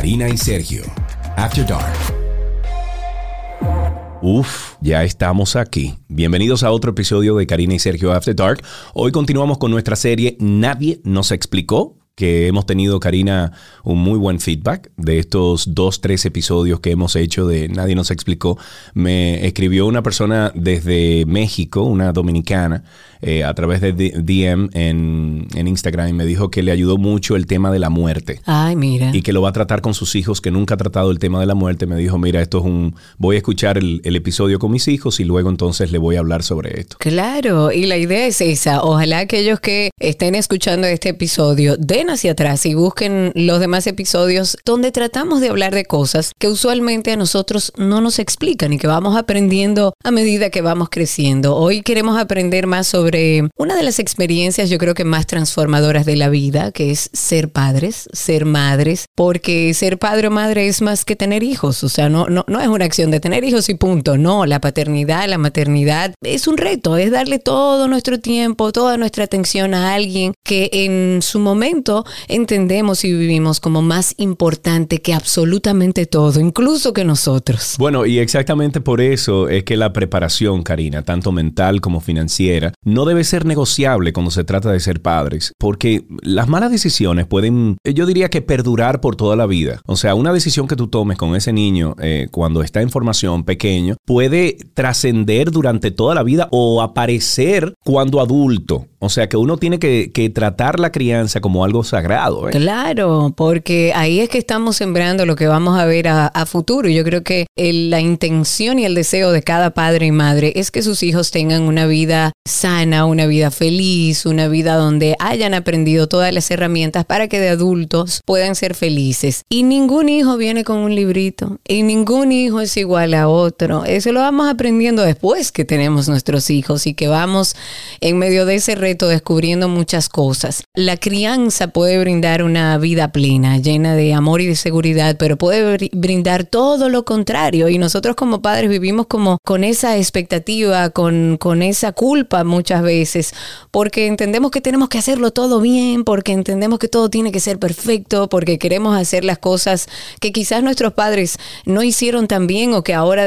Karina y Sergio. After Dark. Uf, ya estamos aquí. Bienvenidos a otro episodio de Karina y Sergio After Dark. Hoy continuamos con nuestra serie Nadie nos explicó que hemos tenido, Karina, un muy buen feedback de estos dos, tres episodios que hemos hecho de Nadie nos explicó. Me escribió una persona desde México, una dominicana, eh, a través de DM en, en, Instagram y me dijo que le ayudó mucho el tema de la muerte. Ay, mira. Y que lo va a tratar con sus hijos, que nunca ha tratado el tema de la muerte. Me dijo, mira, esto es un... Voy a escuchar el, el episodio con mis hijos y luego entonces le voy a hablar sobre esto. Claro, y la idea es esa. Ojalá aquellos que estén escuchando este episodio den hacia atrás y busquen los demás episodios donde tratamos de hablar de cosas que usualmente a nosotros no nos explican y que vamos aprendiendo a medida que vamos creciendo. Hoy queremos aprender más sobre una de las experiencias yo creo que más transformadoras de la vida, que es ser padres, ser madres, porque ser padre o madre es más que tener hijos, o sea, no, no, no es una acción de tener hijos y punto, no, la paternidad, la maternidad es un reto, es darle todo nuestro tiempo, toda nuestra atención a alguien que en su momento entendemos y vivimos como más importante que absolutamente todo, incluso que nosotros. Bueno, y exactamente por eso es que la preparación, Karina, tanto mental como financiera, no no debe ser negociable cuando se trata de ser padres, porque las malas decisiones pueden, yo diría que perdurar por toda la vida. O sea, una decisión que tú tomes con ese niño eh, cuando está en formación pequeño puede trascender durante toda la vida o aparecer cuando adulto. O sea que uno tiene que, tratar la crianza como algo sagrado. ¿eh? Claro, porque ahí es que estamos sembrando lo que vamos a ver a, futuro. Y yo creo que la intención y el deseo de cada padre y madre es que sus hijos tengan una vida sana, una vida feliz, una vida donde hayan aprendido todas las herramientas para que de adultos puedan ser felices. Y ningún hijo viene con un librito y ningún hijo es igual a otro. Eso lo vamos aprendiendo después que tenemos nuestros hijos y que vamos en medio de ese descubriendo muchas cosas. La crianza puede brindar una vida plena, llena de amor y de seguridad, pero puede brindar todo lo contrario. Y nosotros como padres vivimos como con esa expectativa, con, con esa culpa muchas veces, porque entendemos que tenemos que hacerlo todo bien, porque entendemos que todo tiene que ser perfecto, porque queremos hacer las cosas que quizás nuestros padres no hicieron tan bien o que ahora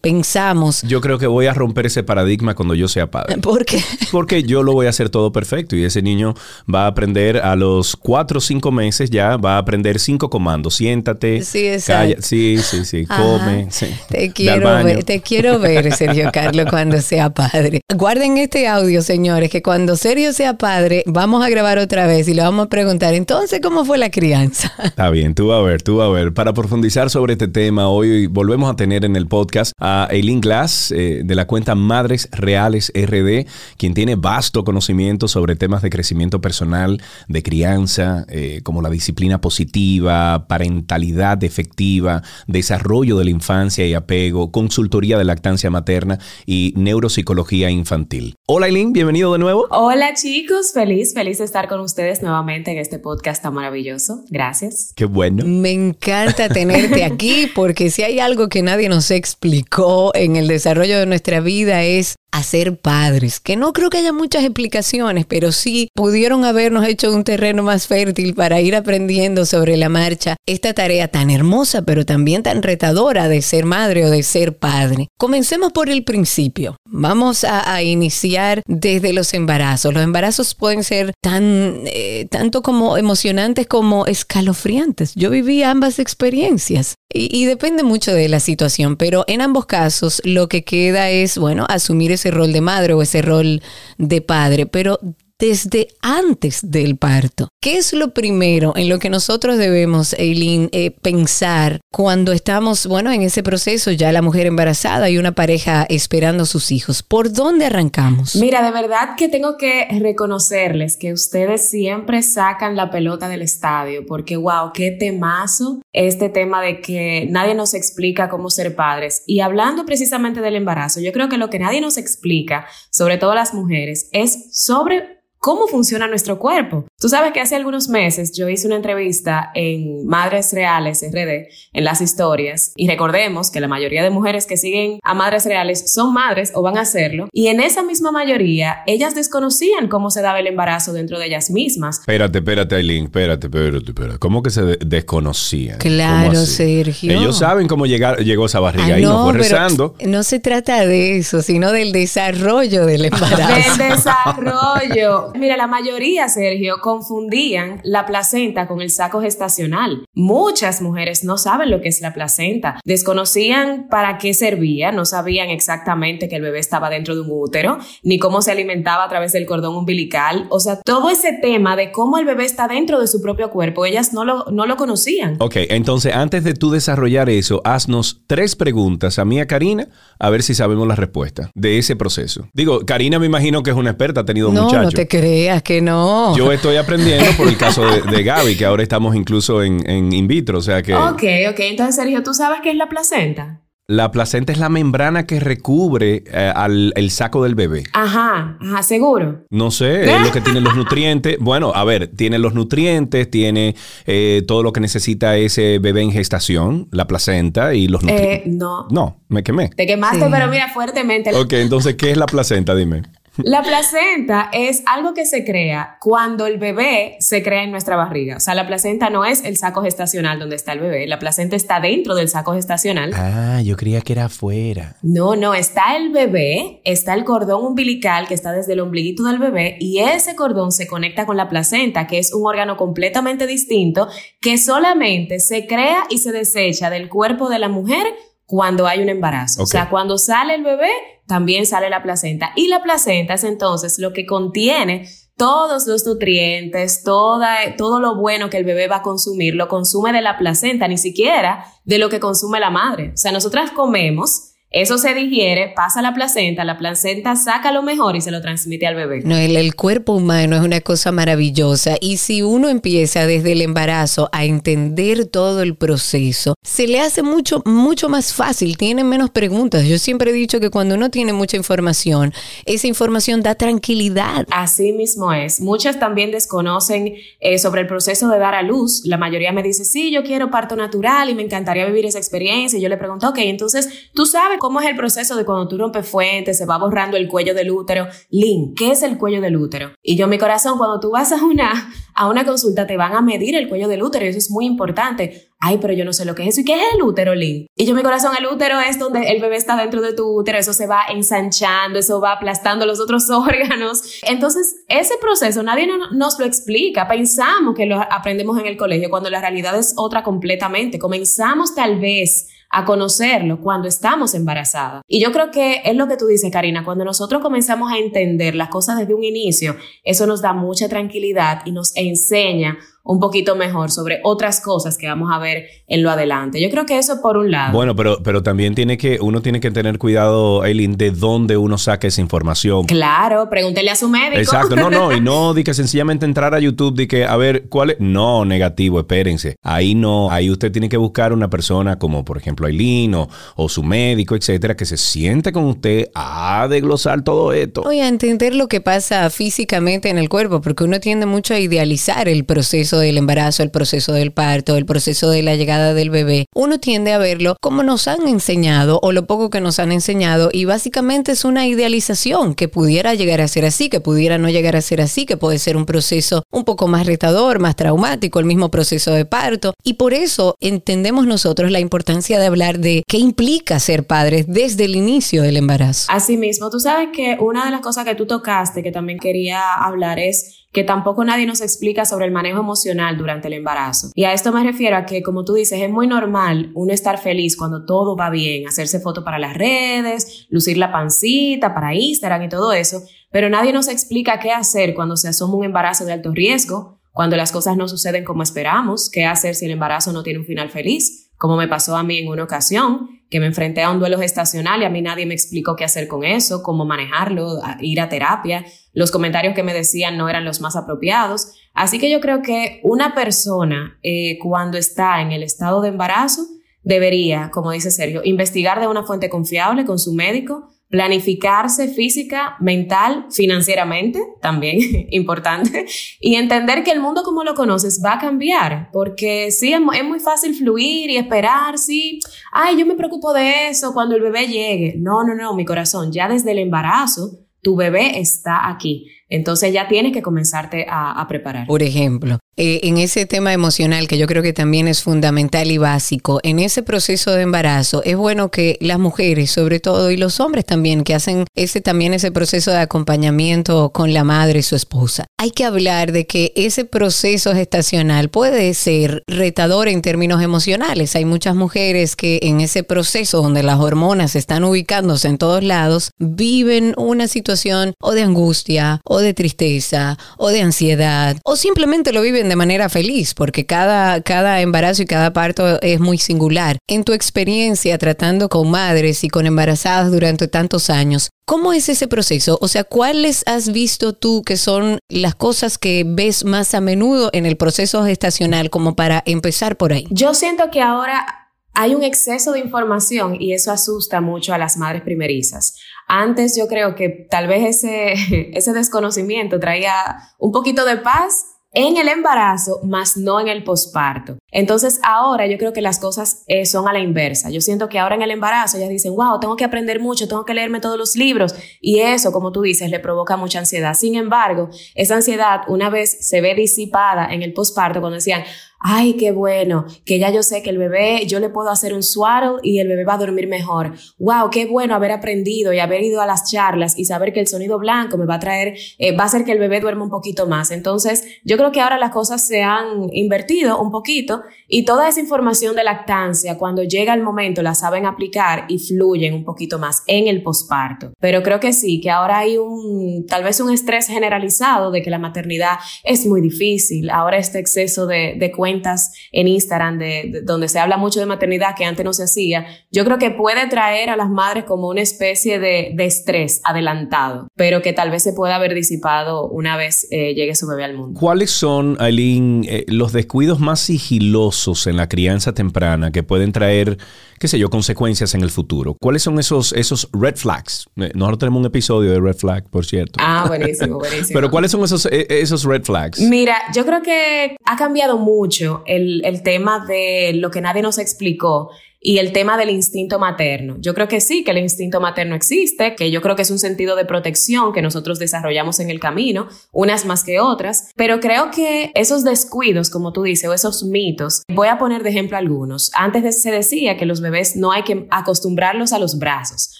pensamos. Yo creo que voy a romper ese paradigma cuando yo sea padre. ¿Por qué? Porque yo lo voy a hacer todo perfecto y ese niño va a aprender a los cuatro o cinco meses ya, va a aprender cinco comandos. Siéntate, sí, calla, sí, sí, sí, come. te, quiero ver, te quiero ver, Sergio Carlos, cuando sea padre. Guarden este audio, señores, que cuando Sergio sea padre, vamos a grabar otra vez y le vamos a preguntar, entonces, ¿cómo fue la crianza? Está bien, tú a ver, tú a ver. Para profundizar sobre este tema, hoy volvemos a tener en el podcast a Eileen Glass, eh, de la cuenta Madres Reales RD, quien tiene vasto conocimiento sobre temas de crecimiento personal, de crianza, eh, como la disciplina positiva, parentalidad efectiva, desarrollo de la infancia y apego, consultoría de lactancia materna y neuropsicología infantil. Hola Eileen, bienvenido de nuevo. Hola chicos, feliz, feliz de estar con ustedes nuevamente en este podcast tan maravilloso. Gracias. Qué bueno. Me encanta tenerte aquí porque si hay algo que nadie nos explicó en el desarrollo de nuestra vida es a padres, que no creo que haya muchas explicaciones, pero sí pudieron habernos hecho un terreno más fértil para ir aprendiendo sobre la marcha esta tarea tan hermosa, pero también tan retadora de ser madre o de ser padre. Comencemos por el principio. Vamos a, iniciar desde los embarazos. Los embarazos pueden ser tan, eh, tanto como emocionantes como escalofriantes. Yo viví ambas experiencias y depende mucho de la situación, pero en ambos casos lo que queda es, bueno, asumir ese rol de madre o ese rol de padre, pero desde antes del parto. ¿Qué es lo primero en lo que nosotros debemos, Eileen, eh, pensar cuando estamos, bueno, en ese proceso, ya la mujer embarazada y una pareja esperando sus hijos? ¿Por dónde arrancamos? Mira, de verdad que tengo que reconocerles que ustedes siempre sacan la pelota del estadio, porque wow, qué temazo este tema de que nadie nos explica cómo ser padres. Y hablando precisamente del embarazo, yo creo que lo que nadie nos explica, sobre todo las mujeres, es sobre cómo funciona nuestro cuerpo. Tú sabes que hace algunos meses yo hice una entrevista en Madres Reales RD, en las historias, y recordemos que la mayoría de mujeres que siguen a Madres Reales son madres o van a hacerlo, y en esa misma mayoría ellas desconocían cómo se daba el embarazo dentro de ellas mismas. Espérate, espérate, Aileen, espérate, espérate, espérate. ¿Cómo que se de- desconocían? Claro. Sergio. Ellos saben cómo llegar, llegó esa barriga Ah, ahí, no, no, fue pero rezando. No se trata de eso, sino del desarrollo del embarazo. Del desarrollo. Mira, la mayoría, Sergio, confundían la placenta con el saco gestacional. Muchas mujeres no saben lo que es la placenta, desconocían para qué servía, no sabían exactamente que el bebé estaba dentro de un útero, ni cómo se alimentaba a través del cordón umbilical. O sea, todo ese tema de cómo el bebé está dentro de su propio cuerpo, ellas no lo, no lo conocían. Ok, entonces antes de tú desarrollar eso, haznos tres preguntas a mí, a Karina, a ver si sabemos la respuesta de ese proceso. Digo, Karina me imagino que es una experta, ha tenido un No, no te creas que no. Yo estoy aprendiendo por el caso de, de Gaby, que ahora estamos incluso en, en in vitro, o sea que Ok, ok. Entonces, Sergio, ¿tú sabes qué es la placenta? la placenta es la membrana que recubre eh, al el saco del bebé. Ajá, ajá, seguro. No sé, es lo que tiene los nutrientes. Bueno, a ver, tiene los nutrientes, tiene eh, todo lo que necesita ese bebé en gestación, la placenta y los Eh, nutrientes. no. No, me quemé. Te quemaste, Sí. pero mira, fuertemente. Ok, entonces, ¿qué es la placenta? Dime. La placenta es algo que se crea cuando el bebé se crea en nuestra barriga. O sea, la placenta no es el saco gestacional donde está el bebé. La placenta está dentro del saco gestacional. Ah, yo creía que era afuera. No, no, está el bebé, está el cordón umbilical que está desde el ombliguito del bebé y ese cordón se conecta con la placenta, que es un órgano completamente distinto que solamente se crea y se desecha del cuerpo de la mujer cuando hay un embarazo. O sea, cuando sale el bebé, también sale la placenta. Y la placenta es entonces lo que contiene todos los nutrientes, toda, todo lo bueno que el bebé va a consumir, lo consume de la placenta, ni siquiera de lo que consume la madre. O sea, nosotras comemos, eso se digiere, pasa a la placenta, la placenta saca lo mejor y se lo transmite al bebé. No, el, el cuerpo humano es una cosa maravillosa y si uno empieza desde el embarazo a entender todo el proceso, se le hace mucho, mucho más fácil, tiene menos preguntas. Yo siempre he dicho que cuando uno tiene mucha información, esa información da tranquilidad. Así mismo es. Muchas también desconocen eh, sobre el proceso de dar a luz. La mayoría me dice, sí, yo quiero parto natural y me encantaría vivir esa experiencia. Y yo le pregunto, ok, entonces, ¿tú sabes cómo es el proceso de cuando tú rompes fuentes, se va borrando el cuello del útero? Lynn, ¿qué es el cuello del útero? Y yo, mi corazón, cuando tú vas a una, a una consulta, te van a medir el cuello del útero y eso es muy importante. Ay, pero yo no sé lo que es eso. ¿Y qué es el útero, Lynn? Y yo, mi corazón, el útero es donde el bebé está dentro de tu útero, eso se va ensanchando, eso va aplastando los otros órganos. Entonces, ese proceso nadie no- nos lo explica. Pensamos que lo aprendemos en el colegio cuando la realidad es otra completamente. Comenzamos tal vez a conocerlo cuando estamos embarazadas. Y yo creo que es lo que tú dices, Karina, cuando nosotros comenzamos a entender las cosas desde un inicio, eso nos da mucha tranquilidad y nos enseña un poquito mejor sobre otras cosas que vamos a ver en lo adelante. Yo creo que eso por un lado. Bueno, pero, pero también tiene que, uno tiene que tener cuidado, Aileen, de dónde uno saca esa información. Claro, pregúntele a su médico. Exacto, no, no, y no di que sencillamente entrar a YouTube, di que, a ver, ¿cuál es? No, negativo, espérense. Ahí no, ahí usted tiene que buscar una persona como, por ejemplo, Aileen o, o su médico, etcétera, que se siente con usted a desglosar todo esto. Oye, a entender lo que pasa físicamente en el cuerpo, porque uno tiende mucho a idealizar el proceso del embarazo, el proceso del parto, el proceso de la llegada del bebé. Uno tiende a verlo como nos han enseñado o lo poco que nos han enseñado y básicamente es una idealización que pudiera llegar a ser así, que pudiera no llegar a ser así, que puede ser un proceso un poco más retador, más traumático, el mismo proceso de parto. Y por eso entendemos nosotros la importancia de hablar de qué implica ser padres desde el inicio del embarazo. Asimismo, tú sabes que una de las cosas que tú tocaste que también quería hablar es que tampoco nadie nos explica sobre el manejo emocional durante el embarazo. Y a esto me refiero a que, como tú dices, es muy normal uno estar feliz cuando todo va bien, hacerse fotos para las redes, lucir la pancita para Instagram y todo eso, pero nadie nos explica qué hacer cuando se asoma un embarazo de alto riesgo, cuando las cosas no suceden como esperamos, qué hacer si el embarazo no tiene un final feliz, como me pasó a mí en una ocasión, que me enfrenté a un duelo gestacional y a mí nadie me explicó qué hacer con eso, cómo manejarlo, ir a terapia. Los comentarios que me decían no eran los más apropiados. Así que yo creo que una persona eh, cuando está en el estado de embarazo debería, como dice Sergio, investigar de una fuente confiable con su médico planificarse física, mental, financieramente, también importante, y entender que el mundo como lo conoces va a cambiar, porque sí, es, muy fácil fluir y esperar, sí, ay, yo me preocupo de eso cuando el bebé llegue. No, no, no, mi corazón, ya desde el embarazo, tu bebé está aquí. Entonces ya tienes que comenzarte a, preparar. Por ejemplo, eh, en ese tema emocional que yo creo que también es fundamental y básico, en ese proceso de embarazo es bueno que las mujeres sobre todo y los hombres también que hacen ese también ese proceso de acompañamiento con la madre y su esposa. Hay que hablar de que ese proceso gestacional puede ser retador en términos emocionales. Hay muchas mujeres que en ese proceso donde las hormonas están ubicándose en todos lados viven una situación o de angustia o de tristeza o de ansiedad o simplemente lo viven de manera feliz, porque cada, cada embarazo y cada parto es muy singular. En tu experiencia tratando con madres y con embarazadas durante tantos años, ¿Cómo es ese proceso? O sea, ¿cuáles has visto tú que son las cosas que ves más a menudo en el proceso gestacional como para empezar por ahí? Yo siento que ahora hay un exceso de información y eso asusta mucho a las madres primerizas. Antes yo creo que tal vez ese, ese desconocimiento traía un poquito de paz en el embarazo, más no en el posparto. Entonces ahora yo creo que las cosas eh, son a la inversa. Yo siento que ahora en el embarazo ellas dicen, wow, tengo que aprender mucho, tengo que leerme todos los libros y eso, como tú dices, le provoca mucha ansiedad. Sin embargo, esa ansiedad una vez se ve disipada en el posparto cuando decían, ay, qué bueno, que ya yo sé que el bebé, yo le puedo hacer un swaddle y el bebé va a dormir mejor. Wow, qué bueno haber aprendido y haber ido a las charlas y saber que el sonido blanco me va a traer, eh, va a hacer que el bebé duerma un poquito más. Entonces, yo creo que ahora las cosas se han invertido un poquito y toda esa información de lactancia, cuando llega el momento, la saben aplicar y fluyen un poquito más en el posparto. Pero creo que sí, que ahora hay un, tal vez un estrés generalizado de que la maternidad es muy difícil. Ahora este exceso de, de cuentas en Instagram de, donde se habla mucho de maternidad que antes no se hacía, yo creo que puede traer a las madres como una especie de, de estrés adelantado, pero que tal vez se pueda haber disipado una vez eh, llegue su bebé al mundo. ¿Cuáles son, Aileen, eh, los descuidos más sigilosos en la crianza temprana que pueden traer, qué sé yo, consecuencias en el futuro? ¿Cuáles son esos, esos red flags? Eh, nosotros tenemos un episodio de red flag, por cierto. Ah, buenísimo, buenísimo. pero ¿cuáles son esos, esos red flags? Mira, yo creo que ha cambiado mucho el, el tema de lo que nadie nos explicó y el tema del instinto materno. Yo creo que sí, que el instinto materno existe, que yo creo que es un sentido de protección que nosotros desarrollamos en el camino, unas más que otras, pero creo que esos descuidos, como tú dices, o esos mitos, voy a poner de ejemplo algunos. Antes se decía que los bebés no hay que acostumbrarlos a los brazos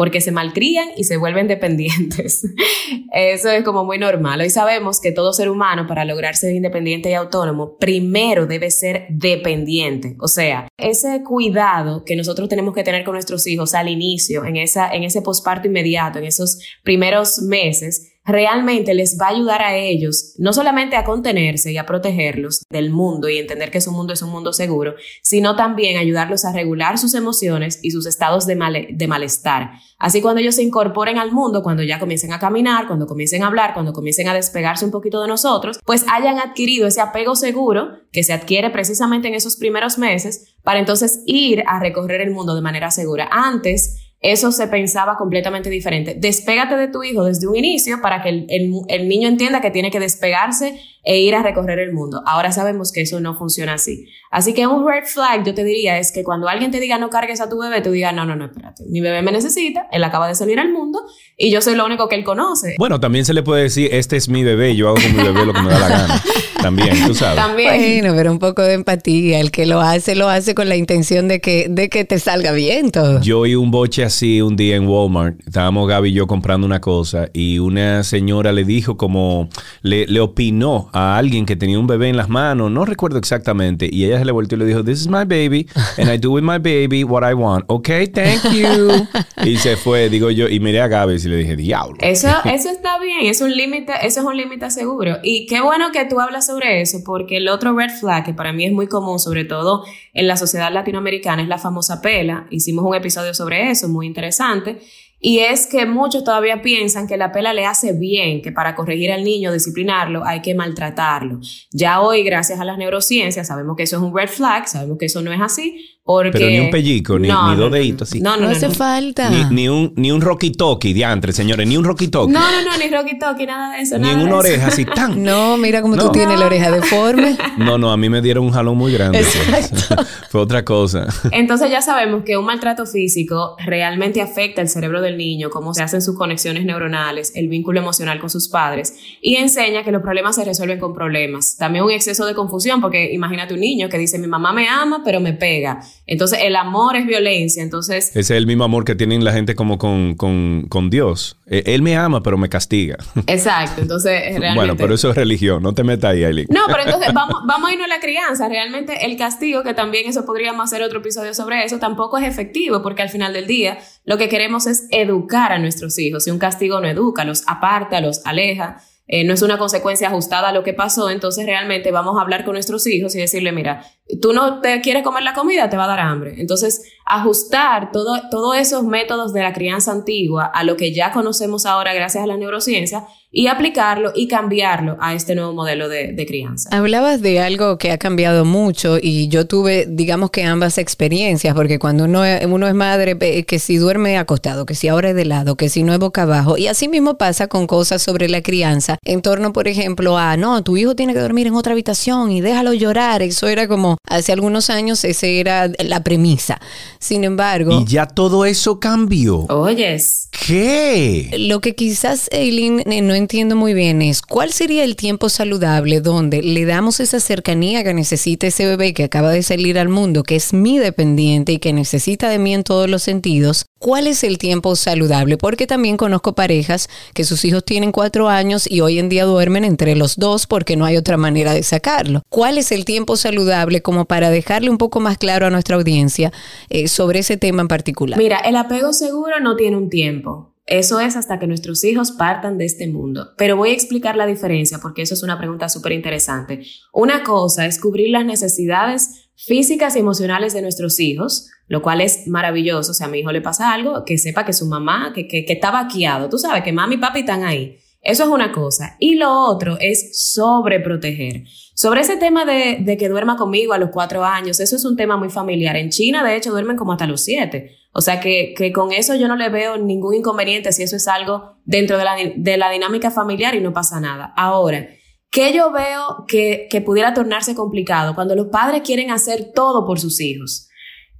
porque se malcrían y se vuelven dependientes. Eso es como muy normal. Hoy sabemos que todo ser humano para lograr ser independiente y autónomo, primero debe ser dependiente. O sea, ese cuidado que nosotros tenemos que tener con nuestros hijos al inicio, en, esa, en ese posparto inmediato, en esos primeros meses, realmente les va a ayudar a ellos no solamente a contenerse y a protegerlos del mundo y entender que su mundo es un mundo seguro, sino también ayudarlos a regular sus emociones y sus estados de, malestar. Así cuando ellos se incorporen al mundo, cuando ya comiencen a caminar, cuando comiencen a hablar, cuando comiencen a despegarse un poquito de nosotros, pues hayan adquirido ese apego seguro que se adquiere precisamente en esos primeros meses para entonces ir a recorrer el mundo de manera segura. Antes, eso se pensaba completamente diferente. Despégate de tu hijo desde un inicio para que el, niño entienda que tiene que despegarse e ir a recorrer el mundo. Ahora sabemos que eso no funciona así. Así que un red flag, yo te diría, es que cuando alguien te diga no cargues a tu bebé, tú digas, no, no, no, espérate, mi bebé me necesita, él acaba de salir al mundo y yo soy lo único que él conoce. Bueno, también se le puede decir, este es mi bebé, yo hago con mi bebé lo que me da la gana. También, tú sabes. También. Bueno, pero un poco de empatía. El que lo hace, lo hace con la intención de que, de que te salga bien todo. Yo oí un boche así un día en Walmart. Estábamos Gaby y yo comprando una cosa y una señora le dijo como, le, le opinó a alguien que tenía un bebé en las manos, no recuerdo exactamente, y ella se le volteó y le dijo, this is my baby, and I do with my baby what I want. Okay, thank you. y se fue, digo yo, y miré a Gaby y le dije, diablo. Eso, eso está bien, es un límite, eso es un límite seguro. Y qué bueno que tú hablas sobre eso, porque el otro red flag que para mí es muy común, sobre todo en la sociedad latinoamericana, es la famosa pela. Hicimos un episodio sobre eso, muy interesante. Y es que muchos todavía piensan que la pela le hace bien, que para corregir al niño, disciplinarlo, hay que maltratarlo. Ya hoy, gracias a las neurociencias, sabemos que eso es un red flag, sabemos que eso no es así, Porque... Pero ni un pellico, ni, No, ni no, dos no, deditos así. No, hace falta. Ni, ni un, ni un rocky toki, diantre, señores, ni un rocky toki. No, no, no, ni Rocky Talkie, nada de eso. ni nada en de una eso. oreja así tan. No, mira cómo No. tú tienes la oreja deforme. No, no, a mí me dieron un jalón muy grande. Fue otra cosa. Entonces ya sabemos que un maltrato físico realmente afecta el cerebro del niño, cómo se hacen sus conexiones neuronales, el vínculo emocional con sus padres y enseña que los problemas se resuelven con problemas. También un exceso de confusión porque imagínate un niño que dice mi mamá me ama pero me pega. Entonces el amor es violencia. Entonces Ese es el mismo amor que tienen la gente como con, con, con Dios. Eh, Él me ama, pero me castiga. exacto. Entonces realmente Bueno, pero eso es religión. No te metas ahí, Aileen. No, pero entonces vamos, vamos a irnos a la crianza. Realmente el castigo, que también eso podríamos hacer otro episodio sobre eso, tampoco es efectivo porque al final del día lo que queremos es educar a nuestros hijos. Si un castigo no educa, los aparta, los aleja, eh, no es una consecuencia ajustada a lo que pasó, entonces realmente vamos a hablar con nuestros hijos y decirle, mira, tú no te quieres comer la comida, te va a dar hambre. Entonces, ajustar todo, todos esos métodos de la crianza antigua a lo que ya conocemos ahora gracias a la neurociencia y aplicarlo y cambiarlo a este nuevo modelo de, crianza. Hablabas de algo que ha cambiado mucho y yo tuve, digamos que ambas experiencias, porque cuando uno, uno es madre, que si duerme acostado, que si ahora es de lado, que si no es boca abajo, y así mismo pasa con cosas sobre la crianza, en torno, por ejemplo, a, no, tu hijo tiene que dormir en otra habitación y déjalo llorar, eso era como, hace algunos años, esa era la premisa. Sin embargo... Y ya todo eso cambió. Oyes. ¿Qué? Lo que quizás, Eileen, eh, no entiendo muy bien es cuál sería el tiempo saludable donde le damos esa cercanía que necesita ese bebé que acaba de salir al mundo, que es mi dependiente y que necesita de mí en todos los sentidos. ¿Cuál es el tiempo saludable? Porque también conozco parejas que sus hijos tienen cuatro años y hoy en día duermen entre los dos porque no hay otra manera de sacarlo. ¿Cuál es el tiempo saludable como para dejarle un poco más claro a nuestra audiencia eh, sobre ese tema en particular? Mira, el apego seguro no tiene un tiempo. Eso es hasta que nuestros hijos partan de este mundo. Pero voy a explicar la diferencia porque eso es una pregunta súper interesante. Una cosa es cubrir las necesidades físicas y emocionales de nuestros hijos, lo cual es maravilloso. O sea, a mi hijo le pasa algo, que sepa que su mamá, que, que, que está vaqueado. Tú sabes que mami y papi están ahí. Eso es una cosa. Y lo otro es sobreproteger. Sobre ese tema de, que duerma conmigo a los cuatro años, eso es un tema muy familiar. En China, de hecho, duermen como hasta los siete. O sea que, con eso yo no le veo ningún inconveniente si eso es algo dentro de la, de la dinámica familiar y no pasa nada. Ahora, ¿qué yo veo que, que pudiera tornarse complicado? Cuando los padres quieren hacer todo por sus hijos.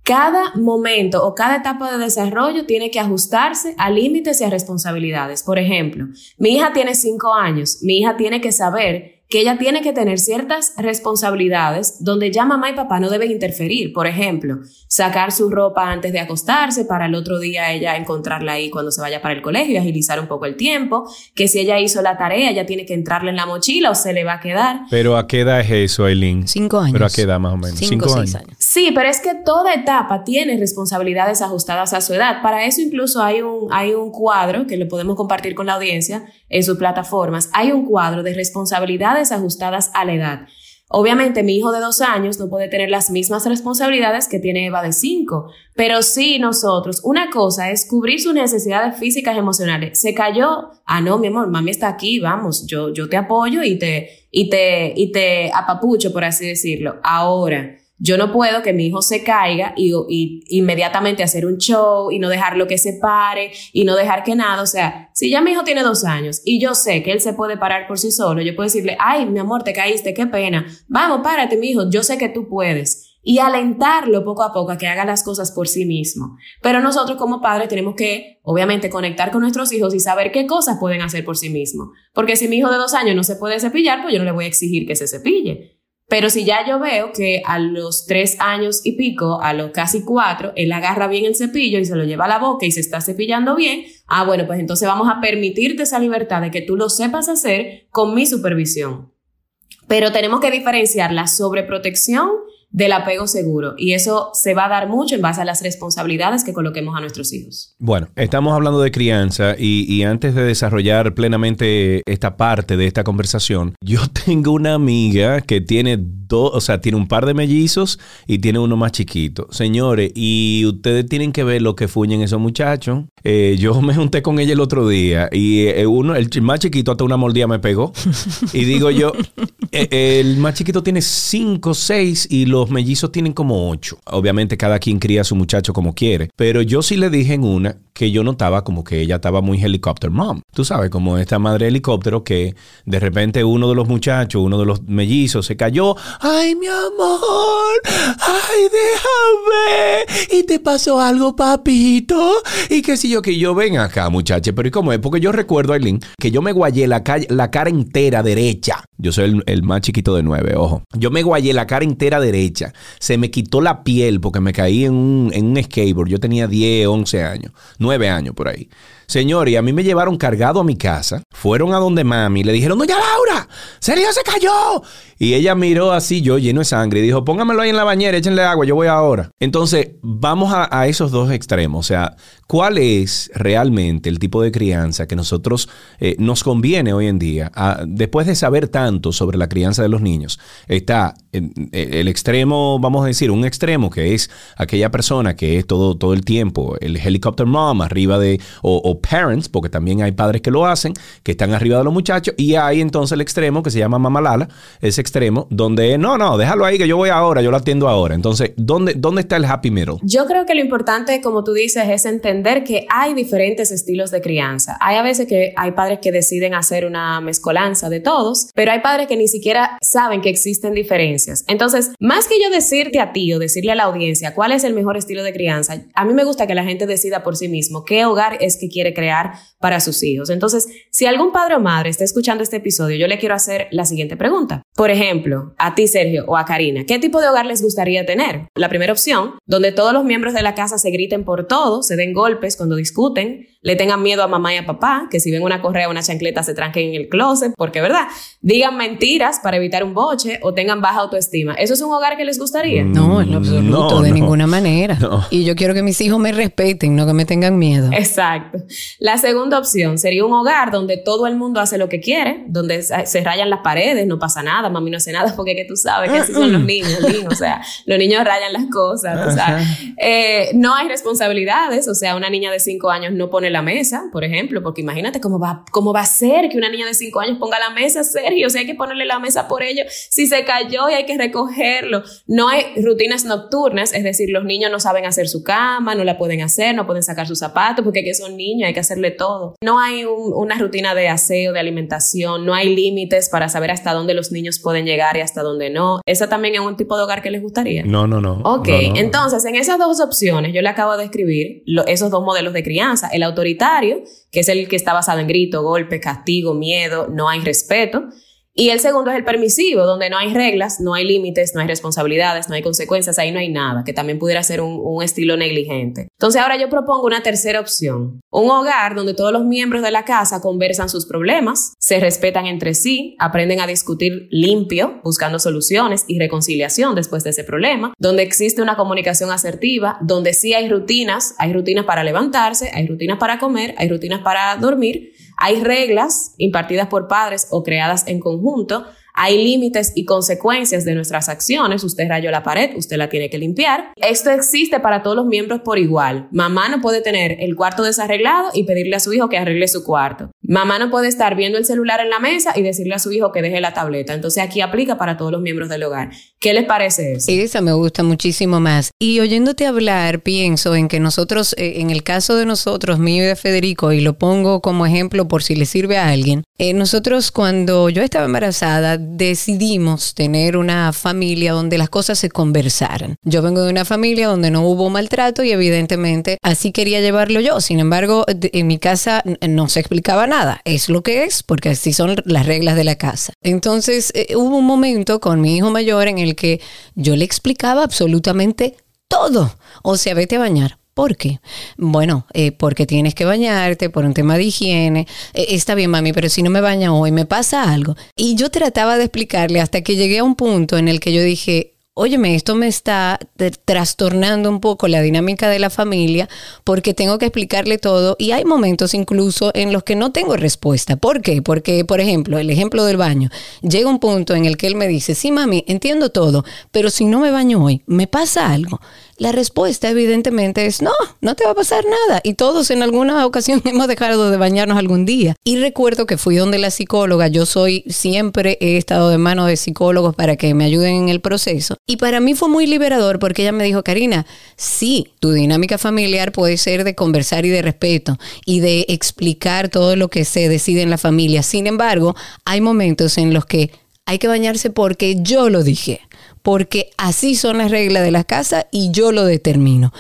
Cada momento o cada etapa de desarrollo tiene que ajustarse a límites y a responsabilidades. Por ejemplo, mi hija tiene cinco años, mi hija tiene que saber que ella tiene que tener ciertas responsabilidades donde ya mamá y papá no deben interferir. Por ejemplo, sacar su ropa antes de acostarse para el otro día ella encontrarla ahí cuando se vaya para el colegio y agilizar un poco el tiempo. Que si ella hizo la tarea, ella tiene que entrarle en la mochila o se le va a quedar. Pero ¿a qué edad es eso, Aileen? Cinco años. ¿Pero a qué edad más o menos? Cinco, Cinco seis años. años. Sí, pero es que toda etapa tiene responsabilidades ajustadas a su edad. Para eso incluso hay un, hay un cuadro que lo podemos compartir con la audiencia en sus plataformas. Hay un cuadro de responsabilidades ajustadas a la edad. Obviamente mi hijo de dos años no puede tener las mismas responsabilidades que tiene Eva de cinco, pero sí nosotros, una cosa es cubrir sus necesidades físicas y emocionales. Se cayó, ah no, mi amor, mami está aquí, vamos, yo, yo te apoyo y te, y te, y te apapucho, por así decirlo. Ahora, yo no puedo que mi hijo se caiga y, y, inmediatamente hacer un show y no dejarlo que se pare y no dejar que nada. O sea, si ya mi hijo tiene dos años y yo sé que él se puede parar por sí solo, yo puedo decirle, ay, mi amor, te caíste, qué pena. Vamos, párate, mi hijo, yo sé que tú puedes. Y alentarlo poco a poco a que haga las cosas por sí mismo. Pero nosotros como padres tenemos que, obviamente, conectar con nuestros hijos y saber qué cosas pueden hacer por sí mismos. Porque si mi hijo de dos años no se puede cepillar, pues yo no le voy a exigir que se cepille. Pero si ya yo veo que a los tres años y pico, a los casi cuatro, él agarra bien el cepillo y se lo lleva a la boca y se está cepillando bien, ah, bueno, pues entonces vamos a permitirte esa libertad de que tú lo sepas hacer con mi supervisión. Pero tenemos que diferenciar la sobreprotección del apego seguro y eso se va a dar mucho en base a las responsabilidades que coloquemos a nuestros hijos. Bueno, estamos hablando de crianza y, y, antes de desarrollar plenamente esta parte de esta conversación, yo tengo una amiga que tiene dos, o sea, tiene un par de mellizos y tiene uno más chiquito. Señores, y ustedes tienen que ver lo que fuñen esos muchachos. Eh, yo me junté con ella el otro día y eh, uno, el más chiquito hasta una mordida me pegó. y digo yo, eh, el más chiquito tiene cinco, seis y lo los mellizos tienen como ocho. Obviamente cada quien cría a su muchacho como quiere, pero yo sí le dije en una que yo notaba como que ella estaba muy helicopter mom. Tú sabes, como esta madre helicóptero que de repente uno de los muchachos, uno de los mellizos se cayó. Ay, mi amor, ay, déjame. Y te pasó algo, papito. Y qué sé yo, que yo ven acá, muchacha. Pero ¿y cómo es? Porque yo recuerdo, Aileen, que yo me guayé la, la cara entera derecha. Yo soy el, el, más chiquito de nueve, ojo. Yo me guayé la cara entera derecha. Se me quitó la piel porque me caí en un, en un skateboard. Yo tenía 10, 11 años, 9 años por ahí. Señor, y a mí me llevaron cargado a mi casa. Fueron a donde mami. Le dijeron, doña Laura, serio se cayó. Y ella miró así, yo lleno de sangre, y dijo, póngamelo ahí en la bañera, échenle agua, yo voy ahora. Entonces, vamos a, esos dos extremos. O sea, ¿cuál es realmente el tipo de crianza que nosotros eh, nos conviene hoy en día? A, después de saber tanto sobre la crianza de los niños, está en, el extremo, vamos a decir, un extremo que es aquella persona que es todo, todo el tiempo, el helicopter mom, arriba de, o parents, porque también hay padres que lo hacen, que están arriba de los muchachos, y hay entonces el extremo que se llama mamalala, ese extremo, donde no, no, déjalo ahí que yo voy ahora, yo lo atiendo ahora. Entonces, ¿dónde, dónde está el happy middle? Yo creo que lo importante, como tú dices, es entender que hay diferentes estilos de crianza. Hay a veces que hay padres que deciden hacer una mezcolanza de todos, pero hay padres que ni siquiera saben que existen diferencias. Entonces, más que yo decirte a ti o decirle a la audiencia cuál es el mejor estilo de crianza, a mí me gusta que la gente decida por sí mismo qué hogar es que quiere crear para sus hijos. Entonces, si algún padre o madre está escuchando este episodio, yo le quiero hacer la siguiente pregunta. Por ejemplo, a ti, Sergio, o a Karina, ¿qué tipo de hogar les gustaría tener? La primera opción, donde todos los miembros de la casa se griten por todo, se den golpes cuando discuten, le tengan miedo a mamá y a papá, que si ven una correa o una chancleta se tranquen en el closet, porque verdad, digan mentiras para evitar un boche o tengan baja autoestima. ¿Eso es un hogar que les gustaría? No, en lo absoluto, no, de no. ninguna manera. No. Y yo quiero que mis hijos me respeten, no que me tengan miedo. Exacto. La segunda opción sería un hogar donde todo el mundo hace lo que quiere, donde se rayan las paredes, no pasa nada, mami no hace nada, porque que tú sabes que así son los niños, o sea, los niños rayan las cosas, o sea, eh, no hay responsabilidades, o sea, una niña de 5 años no pone la mesa, por ejemplo, porque imagínate cómo va, cómo va a ser que una niña de 5 años ponga la mesa, Sergio, o sea, hay que ponerle la mesa por ello, si se cayó y hay que recogerlo, no hay rutinas nocturnas, es decir, los niños no saben hacer su cama, no la pueden hacer, no pueden sacar sus zapatos, porque que son niños, hay que hacerle todo, no hay un, una rutina de aseo, de alimentación, no hay límites para saber hasta dónde los niños pueden llegar y hasta dónde no, ¿esa también es un tipo de hogar que les gustaría? No, no, no. Ok, no, no. entonces en esas dos opciones yo le acabo de escribir lo, esos dos modelos de crianza, el autoritario, que es el que está basado en grito, golpe, castigo, miedo, no hay respeto. Y el segundo es el permisivo, donde no hay reglas, no hay límites, no hay responsabilidades, no hay consecuencias, ahí no hay nada, que también pudiera ser un, estilo negligente. Entonces ahora yo propongo una tercera opción, un hogar donde todos los miembros de la casa conversan sus problemas, se respetan entre sí, aprenden a discutir limpio, buscando soluciones y reconciliación después de ese problema, donde existe una comunicación asertiva, donde sí hay rutinas, hay rutinas para levantarse, hay rutinas para comer, hay rutinas para dormir, hay reglas impartidas por padres o creadas en conjunto, hay límites y consecuencias de nuestras acciones. Usted rayó la pared, usted la tiene que limpiar. Esto existe para todos los miembros por igual. Mamá no puede tener el cuarto desarreglado y pedirle a su hijo que arregle su cuarto. Mamá no puede estar viendo el celular en la mesa y decirle a su hijo que deje la tableta. Entonces aquí aplica para todos los miembros del hogar. ¿Qué les parece eso? Esa me gusta muchísimo más. Y oyéndote hablar, pienso en que nosotros, en el caso de nosotros, mío y de Federico, y lo pongo como ejemplo por si le sirve a alguien, eh, nosotros cuando yo estaba embarazada, decidimos tener una familia donde las cosas se conversaran. Yo vengo de una familia donde no hubo maltrato y evidentemente así quería llevarlo yo. Sin embargo, en mi casa no se explicaba nada. Es lo que es, porque así son las reglas de la casa. Entonces eh, hubo un momento con mi hijo mayor en el que yo le explicaba absolutamente todo. O sea, vete a bañar. ¿Por qué? Bueno, eh, porque tienes que bañarte por un tema de higiene. Eh, está bien, mami, pero si no me baña hoy, me pasa algo. Y yo trataba de explicarle hasta que llegué a un punto en el que yo dije, óyeme, esto me está trastornando un poco la dinámica de la familia porque tengo que explicarle todo y hay momentos incluso en los que no tengo respuesta. ¿Por qué? Porque, por ejemplo, el ejemplo del baño, llega un punto en el que él me dice, sí, mami, entiendo todo, pero si no me baño hoy, ¿me pasa algo? La respuesta evidentemente es no, no te va a pasar nada. Y todos en alguna ocasión hemos dejado de bañarnos algún día. Y recuerdo que fui donde la psicóloga, yo soy, siempre he estado de mano de psicólogos para que me ayuden en el proceso. Y para mí fue muy liberador porque ella me dijo, Karina, sí, tu dinámica familiar puede ser de conversar y de respeto y de explicar todo lo que se decide en la familia. Sin embargo, hay momentos en los que hay que bañarse porque yo lo dije porque así son las reglas de la casa y yo lo determino.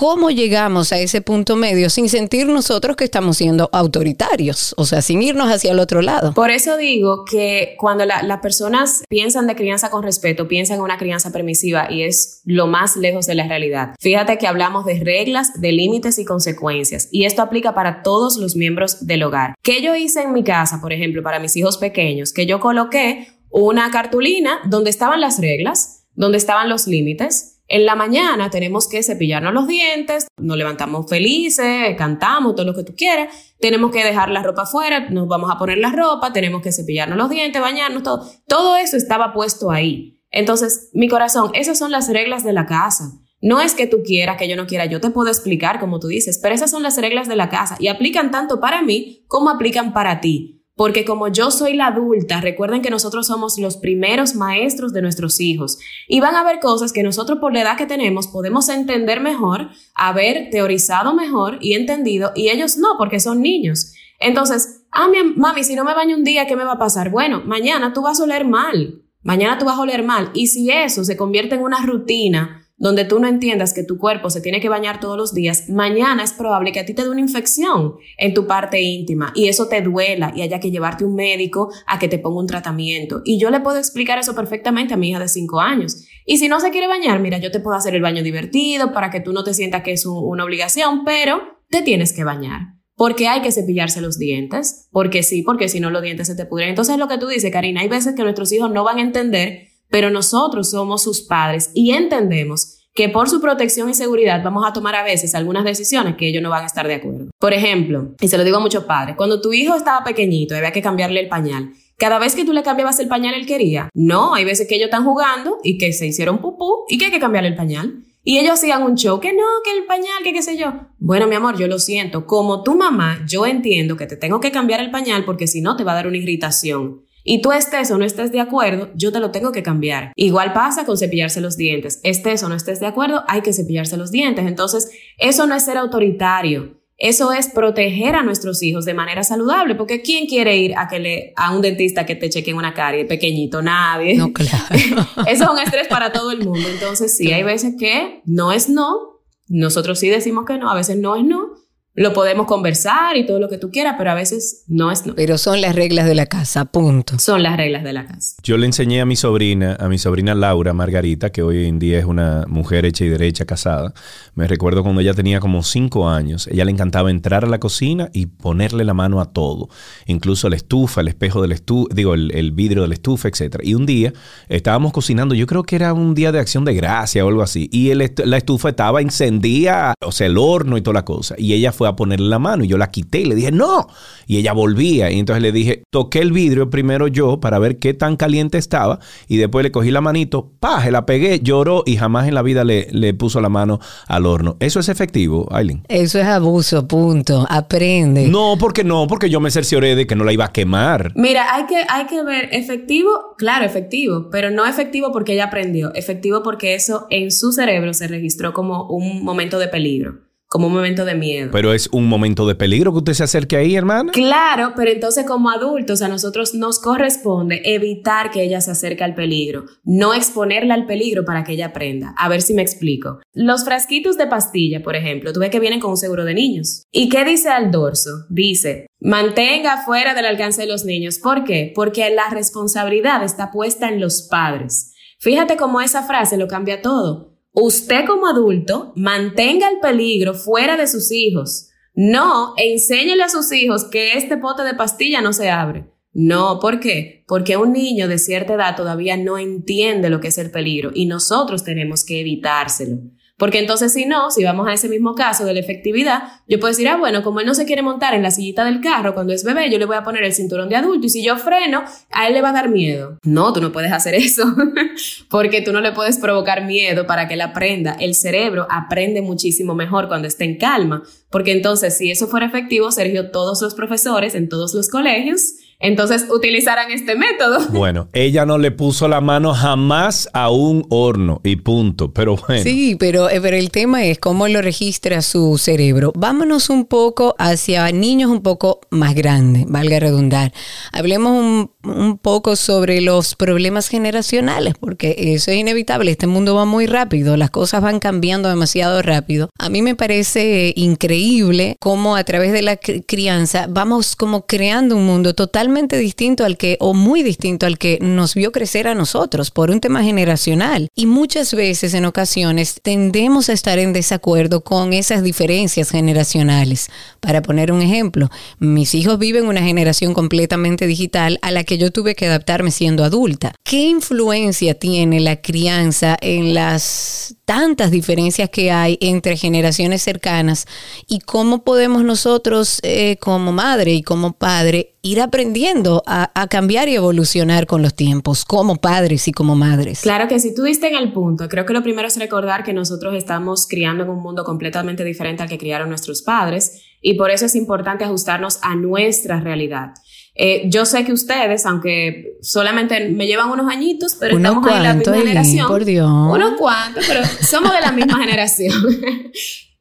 ¿Cómo llegamos a ese punto medio sin sentir nosotros que estamos siendo autoritarios? O sea, sin irnos hacia el otro lado. Por eso digo que cuando las personas piensan de crianza con respeto, piensan en una crianza permisiva y es lo más lejos de la realidad. Fíjate que hablamos de reglas, de límites y consecuencias. Y esto aplica para todos los miembros del hogar. ¿Qué yo hice en mi casa, por ejemplo, para mis hijos pequeños? Que yo coloqué una cartulina donde estaban las reglas, donde estaban los límites. En la mañana tenemos que cepillarnos los dientes, nos levantamos felices, cantamos, todo lo que tú quieras. Tenemos que dejar la ropa afuera, nos vamos a poner la ropa, tenemos que cepillarnos los dientes, bañarnos, todo. Todo eso estaba puesto ahí. Entonces, mi corazón, esas son las reglas de la casa. No es que tú quieras, que yo no quiera, yo te puedo explicar como tú dices, pero esas son las reglas de la casa y aplican tanto para mí como aplican para ti. Porque como yo soy la adulta, recuerden que nosotros somos los primeros maestros de nuestros hijos y van a haber cosas que nosotros por la edad que tenemos podemos entender mejor, haber teorizado mejor y entendido y ellos no, porque son niños. Entonces, ah, mami, si no me baño un día, ¿qué me va a pasar? Bueno, mañana tú vas a oler mal. Mañana tú vas a oler mal. Y si eso se convierte en una rutina, donde tú no entiendas que tu cuerpo se tiene que bañar todos los días, mañana es probable que a ti te dé una infección en tu parte íntima y eso te duela y haya que llevarte un médico a que te ponga un tratamiento. Y yo le puedo explicar eso perfectamente a mi hija de 5 años. Y si no se quiere bañar, mira, yo te puedo hacer el baño divertido para que tú no te sientas que es una obligación, pero te tienes que bañar. Porque hay que cepillarse los dientes, porque sí, porque si no los dientes se te pudren. Entonces lo que tú dices, Karina, hay veces que nuestros hijos no van a entender pero nosotros somos sus padres y entendemos que por su protección y seguridad vamos a tomar a veces algunas decisiones que ellos no van a estar de acuerdo. Por ejemplo, y se lo digo a muchos padres, cuando tu hijo estaba pequeñito había que cambiarle el pañal, cada vez que tú le cambiabas el pañal él quería. No, hay veces que ellos están jugando y que se hicieron pupú y que hay que cambiarle el pañal. Y ellos hacían un show, que no, que el pañal, que qué sé yo. Bueno, mi amor, yo lo siento. Como tu mamá, yo entiendo que te tengo que cambiar el pañal porque si no te va a dar una irritación y tú estés o no estés de acuerdo, yo te lo tengo que cambiar. Igual pasa con cepillarse los dientes. Estés o no estés de acuerdo, hay que cepillarse los dientes. Entonces, eso no es ser autoritario. Eso es proteger a nuestros hijos de manera saludable, porque ¿quién quiere ir a que le a un dentista que te cheque una carie pequeñito? Nadie. No, claro. Eso es un estrés para todo el mundo. Entonces, sí, hay veces que no es no. Nosotros sí decimos que no, a veces no es no, lo podemos conversar y todo lo que tú quieras, pero a veces no es no. Pero son las reglas de la casa, punto. Son las reglas de la casa. Yo le enseñé a mi sobrina, a mi sobrina Laura Margarita, que hoy en día es una mujer hecha y derecha casada. Me recuerdo cuando ella tenía como cinco años, ella le encantaba entrar a la cocina y ponerle la mano a todo, incluso la estufa, el espejo del estufa, digo, el, vidrio de la estufa, etcétera. Y un día estábamos cocinando, yo creo que era un día de acción de gracia o algo así, y la estufa estaba encendida, o sea, el horno y toda la cosa, y ella fue a ponerle la mano y yo la quité y le dije, no. Y ella volvía y entonces le dije, toqué el vidrio primero yo para ver qué tan caliente estaba y después le cogí la manito, pa, se la pegué, lloró y jamás en la vida le, le puso la mano al horno. ¿Eso es efectivo, Aileen? Eso es abuso, punto. Aprende. No, porque no, porque yo me cercioré de que no la iba a quemar. Mira, hay que, hay que ver efectivo, claro, efectivo, pero no efectivo porque ella aprendió, efectivo porque eso en su cerebro se registró como un momento de peligro como un momento de miedo. Pero es un momento de peligro que usted se acerque ahí, hermana. Claro, pero entonces como adultos a nosotros nos corresponde evitar que ella se acerque al peligro, no exponerla al peligro para que ella aprenda. A ver si me explico. Los frasquitos de pastilla, por ejemplo, tú ves que vienen con un seguro de niños. ¿Y qué dice al dorso? Dice, mantenga fuera del alcance de los niños. ¿Por qué? Porque la responsabilidad está puesta en los padres. Fíjate cómo esa frase lo cambia todo usted como adulto mantenga el peligro fuera de sus hijos. No, enséñele a sus hijos que este pote de pastilla no se abre. No, ¿por qué? Porque un niño de cierta edad todavía no entiende lo que es el peligro y nosotros tenemos que evitárselo. Porque entonces si no, si vamos a ese mismo caso de la efectividad, yo puedo decir, ah, bueno, como él no se quiere montar en la sillita del carro cuando es bebé, yo le voy a poner el cinturón de adulto y si yo freno, a él le va a dar miedo. No, tú no puedes hacer eso, porque tú no le puedes provocar miedo para que él aprenda. El cerebro aprende muchísimo mejor cuando está en calma, porque entonces si eso fuera efectivo, Sergio, todos los profesores en todos los colegios entonces utilizaran este método. Bueno, ella no le puso la mano jamás a un horno y punto, pero bueno. Sí, pero, eh, pero el tema es cómo lo registra su cerebro. Vámonos un poco hacia niños un poco más grandes, valga redundar. Hablemos un, un poco sobre los problemas generacionales, porque eso es inevitable. Este mundo va muy rápido, las cosas van cambiando demasiado rápido. A mí me parece increíble cómo a través de la crianza vamos como creando un mundo totalmente distinto al que, o muy distinto al que nos vio crecer a nosotros por un tema generacional. Y muchas veces en ocasiones tendemos a estar en desacuerdo con esas diferencias generacionales. Para poner un ejemplo, mis hijos viven una generación completamente digital a la que yo tuve que adaptarme siendo adulta. ¿Qué influencia tiene la crianza en las tantas diferencias que hay entre generaciones cercanas y cómo podemos nosotros eh, como madre y como padre ir aprendiendo a, a, cambiar y evolucionar con los tiempos como padres y como madres. Claro que si tú diste en el punto, creo que lo primero es recordar que nosotros estamos criando en un mundo completamente diferente al que criaron nuestros padres y por eso es importante ajustarnos a nuestra realidad. Eh, yo sé que ustedes, aunque solamente me llevan unos añitos, pero estamos en la misma generación. Por Dios. Unos cuantos, pero somos de la misma generación.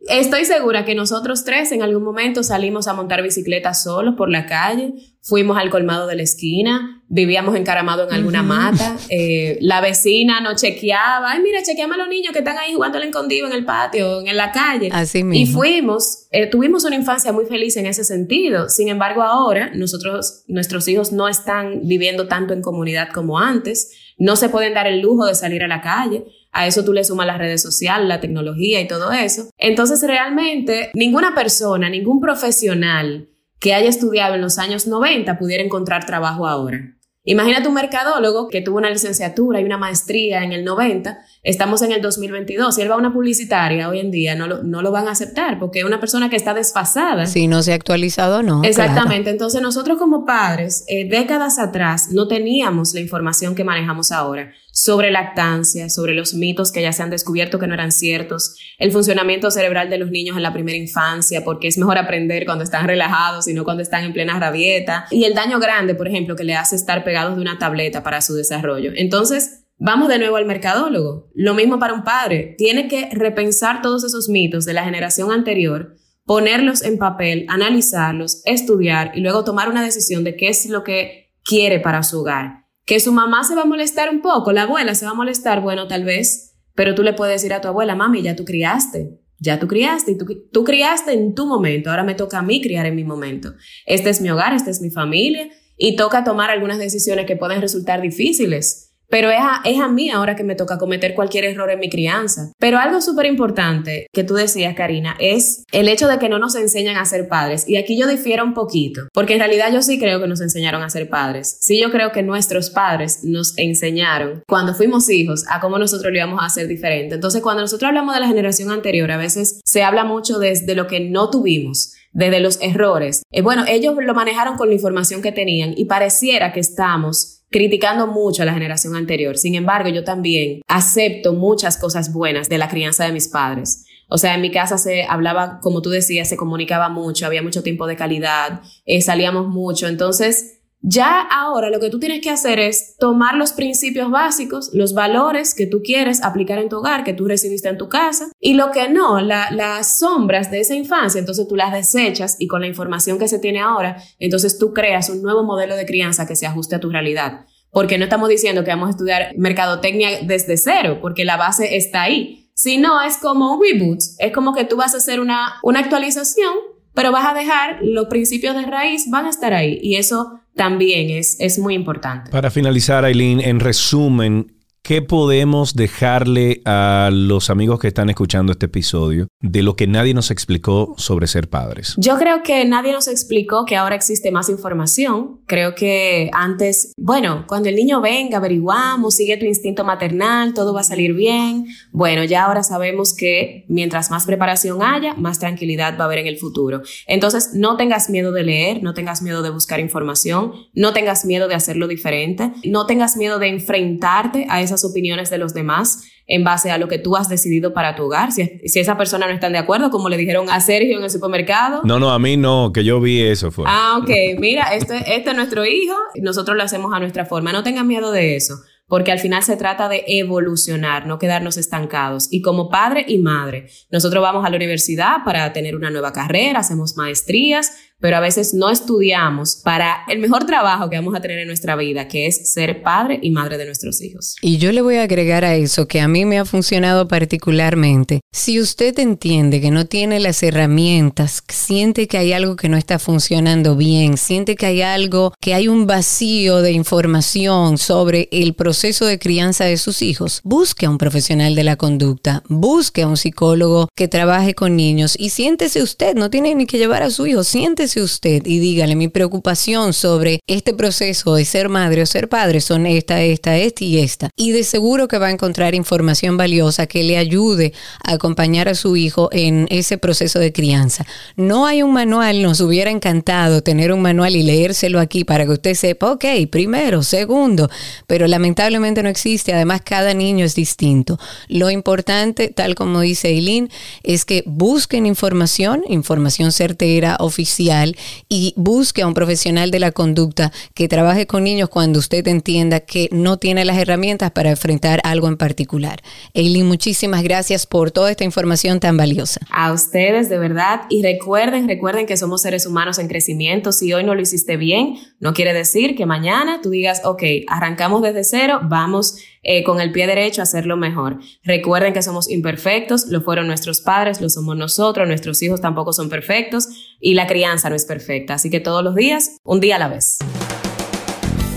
Estoy segura que nosotros tres en algún momento salimos a montar bicicleta solos por la calle, fuimos al colmado de la esquina, vivíamos encaramados en alguna mata, eh, la vecina nos chequeaba, ay mira, chequeame a los niños que están ahí jugando al escondido en el patio, en la calle. Así mismo. Y fuimos, eh, tuvimos una infancia muy feliz en ese sentido. Sin embargo, ahora nosotros, nuestros hijos no están viviendo tanto en comunidad como antes, no se pueden dar el lujo de salir a la calle. A eso tú le sumas las redes sociales, la tecnología y todo eso. Entonces, realmente, ninguna persona, ningún profesional que haya estudiado en los años 90 pudiera encontrar trabajo ahora. Imagínate un mercadólogo que tuvo una licenciatura y una maestría en el 90, estamos en el 2022, si él va a una publicitaria hoy en día no lo, no lo van a aceptar porque es una persona que está desfasada. Si no se ha actualizado, no. Exactamente, entonces nosotros como padres, eh, décadas atrás, no teníamos la información que manejamos ahora sobre lactancia, sobre los mitos que ya se han descubierto que no eran ciertos, el funcionamiento cerebral de los niños en la primera infancia, porque es mejor aprender cuando están relajados y no cuando están en plena rabieta, y el daño grande, por ejemplo, que le hace estar pegados de una tableta para su desarrollo. Entonces, Vamos de nuevo al mercadólogo. Lo mismo para un padre. Tiene que repensar todos esos mitos de la generación anterior, ponerlos en papel, analizarlos, estudiar y luego tomar una decisión de qué es lo que quiere para su hogar que su mamá se va a molestar un poco, la abuela se va a molestar, bueno, tal vez, pero tú le puedes decir a tu abuela, mami, ya tú criaste, ya tú criaste, y tú, tú criaste en tu momento, ahora me toca a mí criar en mi momento. Este es mi hogar, esta es mi familia, y toca tomar algunas decisiones que pueden resultar difíciles pero es a, es a mí ahora que me toca cometer cualquier error en mi crianza. Pero algo súper importante que tú decías, Karina, es el hecho de que no nos enseñan a ser padres. Y aquí yo difiero un poquito, porque en realidad yo sí creo que nos enseñaron a ser padres. Sí, yo creo que nuestros padres nos enseñaron cuando fuimos hijos a cómo nosotros lo íbamos a hacer diferente. Entonces, cuando nosotros hablamos de la generación anterior, a veces se habla mucho desde lo que no tuvimos desde los errores. Eh, bueno, ellos lo manejaron con la información que tenían y pareciera que estamos criticando mucho a la generación anterior. Sin embargo, yo también acepto muchas cosas buenas de la crianza de mis padres. O sea, en mi casa se hablaba, como tú decías, se comunicaba mucho, había mucho tiempo de calidad, eh, salíamos mucho. Entonces, ya ahora lo que tú tienes que hacer es tomar los principios básicos, los valores que tú quieres aplicar en tu hogar, que tú recibiste en tu casa, y lo que no, las sombras de esa infancia, entonces tú las desechas y con la información que se tiene ahora, entonces tú creas un nuevo modelo de crianza que se ajuste a tu realidad. Porque no estamos diciendo que vamos a estudiar mercadotecnia desde cero, porque la base está ahí. Si no, es como un reboot, es como que tú vas a hacer una, una actualización pero vas a dejar los principios de raíz, van a estar ahí y eso también es, es muy importante. Para finalizar, Aileen, en resumen, ¿Qué podemos dejarle a los amigos que están escuchando este episodio de lo que nadie nos explicó sobre ser padres? Yo creo que nadie nos explicó que ahora existe más información. Creo que antes, bueno, cuando el niño venga, averiguamos, sigue tu instinto maternal, todo va a salir bien. Bueno, ya ahora sabemos que mientras más preparación haya, más tranquilidad va a haber en el futuro. Entonces, no tengas miedo de leer, no tengas miedo de buscar información, no tengas miedo de hacerlo diferente, no tengas miedo de enfrentarte a esas opiniones de los demás. en base a lo que tú has decidido para tu hogar. Si, si esa persona no están de acuerdo, como le dijeron a Sergio en el supermercado. No, no, a mí no, que yo vi eso fue. Ah, ok, mira, este, este es nuestro hijo, nosotros lo hacemos a nuestra forma. No tengan miedo de eso porque al final se trata de evolucionar, no quedarnos estancados. Y como padre y madre, nosotros vamos a la universidad para tener una nueva carrera, hacemos maestrías, pero a veces no estudiamos para el mejor trabajo que vamos a tener en nuestra vida, que es ser padre y madre de nuestros hijos. Y yo le voy a agregar a eso que a mí me ha funcionado particularmente. Si usted entiende que no tiene las herramientas, siente que hay algo que no está funcionando bien, siente que hay algo, que hay un vacío de información sobre el proceso de crianza de sus hijos, busque a un profesional de la conducta, busque a un psicólogo que trabaje con niños y siéntese usted, no tiene ni que llevar a su hijo, siéntese usted y dígale mi preocupación sobre este proceso de ser madre o ser padre son esta, esta, esta y esta. Y de seguro que va a encontrar información valiosa que le ayude a acompañar a su hijo en ese proceso de crianza. No hay un manual, nos hubiera encantado tener un manual y leérselo aquí para que usted sepa, ok, primero, segundo, pero lamentablemente no existe. Además, cada niño es distinto. Lo importante, tal como dice Eileen, es que busquen información, información certera, oficial y busque a un profesional de la conducta que trabaje con niños cuando usted entienda que no tiene las herramientas para enfrentar algo en particular. Eileen, muchísimas gracias por toda esta información tan valiosa. A ustedes, de verdad. Y recuerden, recuerden que somos seres humanos en crecimiento. Si hoy no lo hiciste bien, no quiere decir que mañana tú digas, ok, arrancamos desde cero, vamos eh, con el pie derecho hacerlo mejor. Recuerden que somos imperfectos, lo fueron nuestros padres, lo somos nosotros, nuestros hijos tampoco son perfectos y la crianza no es perfecta. Así que todos los días, un día a la vez.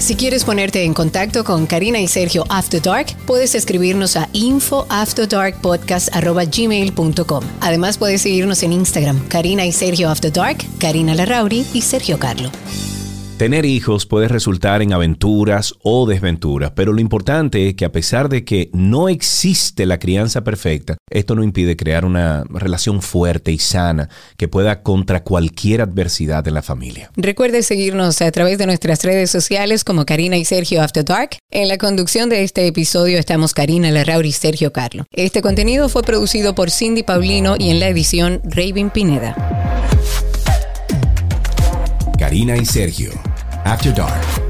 Si quieres ponerte en contacto con Karina y Sergio After Dark, puedes escribirnos a infoafterdarkpodcast.gmail.com. Además, puedes seguirnos en Instagram, Karina y Sergio After Dark, Karina Larrauri y Sergio Carlo. Tener hijos puede resultar en aventuras o desventuras, pero lo importante es que a pesar de que no existe la crianza perfecta, esto no impide crear una relación fuerte y sana que pueda contra cualquier adversidad en la familia. Recuerde seguirnos a través de nuestras redes sociales como Karina y Sergio After Dark. En la conducción de este episodio estamos Karina Larrauri y Sergio Carlo. Este contenido fue producido por Cindy Paulino y en la edición Raven Pineda. Karina y Sergio After Dark.